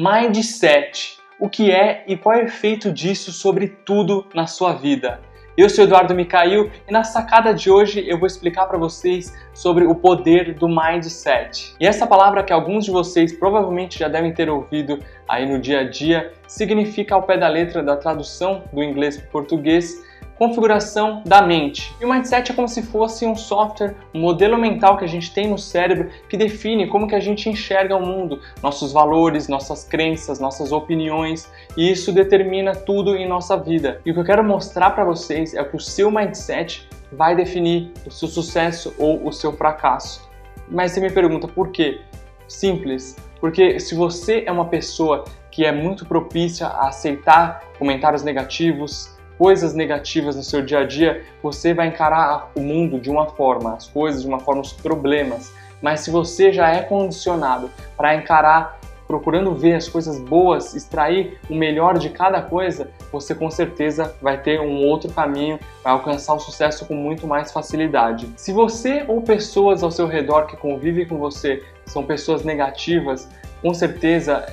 Mindset. O que é e qual é o efeito disso sobre tudo na sua vida? Eu sou Eduardo Micail e na sacada de hoje eu vou explicar para vocês sobre o poder do mindset. E essa palavra que alguns de vocês provavelmente já devem ter ouvido aí no dia a dia significa ao pé da letra da tradução do inglês para o português configuração da mente. E o mindset é como se fosse um software, um modelo mental que a gente tem no cérebro que define como que a gente enxerga o mundo, nossos valores, nossas crenças, nossas opiniões, e isso determina tudo em nossa vida. E o que eu quero mostrar para vocês é que o seu mindset vai definir o seu sucesso ou o seu fracasso. Mas você me pergunta por quê? Simples, porque se você é uma pessoa que é muito propícia a aceitar comentários negativos, coisas negativas no seu dia a dia, você vai encarar o mundo de uma forma, as coisas de uma forma, os problemas. Mas se você já é condicionado para encarar procurando ver as coisas boas, extrair o melhor de cada coisa, você com certeza vai ter um outro caminho, vai alcançar o sucesso com muito mais facilidade. Se você ou pessoas ao seu redor que convivem com você são pessoas negativas, com certeza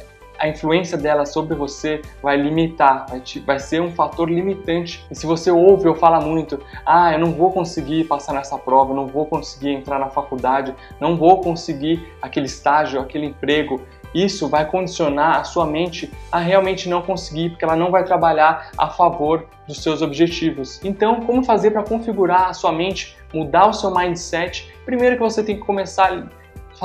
a influência dela sobre você vai limitar, vai, te, vai ser um fator limitante. E se você ouve ou fala muito, ah, eu não vou conseguir passar nessa prova, não vou conseguir entrar na faculdade, não vou conseguir aquele estágio, aquele emprego, isso vai condicionar a sua mente a realmente não conseguir, porque ela não vai trabalhar a favor dos seus objetivos. Então, como fazer para configurar a sua mente, mudar o seu mindset? Primeiro que você tem que começar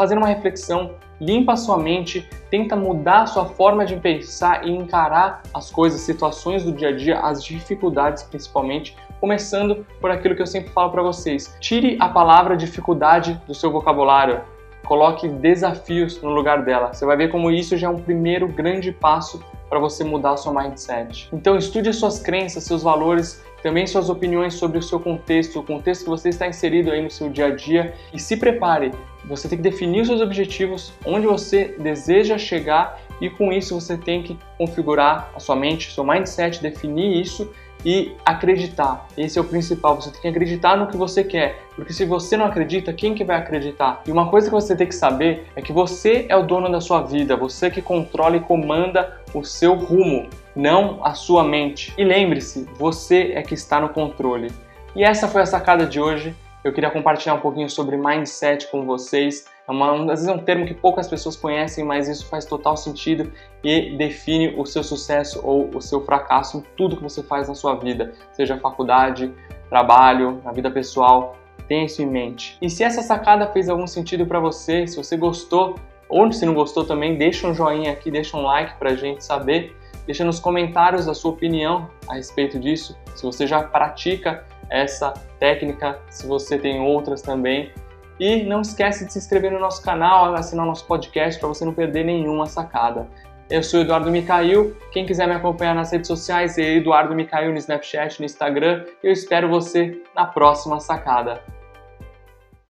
fazendo uma reflexão limpa a sua mente, tenta mudar a sua forma de pensar e encarar as coisas, situações do dia a dia, as dificuldades principalmente, começando por aquilo que eu sempre falo para vocês. Tire a palavra dificuldade do seu vocabulário. Coloque desafios no lugar dela. Você vai ver como isso já é um primeiro grande passo para você mudar seu mindset. Então estude as suas crenças, seus valores, também suas opiniões sobre o seu contexto, o contexto que você está inserido aí no seu dia a dia e se prepare você tem que definir seus objetivos, onde você deseja chegar e com isso você tem que configurar a sua mente, seu mindset, definir isso e acreditar. Esse é o principal. Você tem que acreditar no que você quer, porque se você não acredita, quem que vai acreditar? E uma coisa que você tem que saber é que você é o dono da sua vida, você que controla e comanda o seu rumo, não a sua mente. E lembre-se, você é que está no controle. E essa foi a sacada de hoje. Eu queria compartilhar um pouquinho sobre mindset com vocês. É uma, às vezes é um termo que poucas pessoas conhecem, mas isso faz total sentido e define o seu sucesso ou o seu fracasso em tudo que você faz na sua vida, seja faculdade, trabalho, na vida pessoal. Tenha isso em mente. E se essa sacada fez algum sentido para você, se você gostou ou se não gostou também, deixa um joinha aqui, deixa um like para a gente saber. Deixa nos comentários a sua opinião a respeito disso. Se você já pratica essa técnica, se você tem outras também. E não esquece de se inscrever no nosso canal, assinar o nosso podcast para você não perder nenhuma sacada. Eu sou Eduardo Micail. Quem quiser me acompanhar nas redes sociais é Eduardo Micail no Snapchat, no Instagram. Eu espero você na próxima sacada.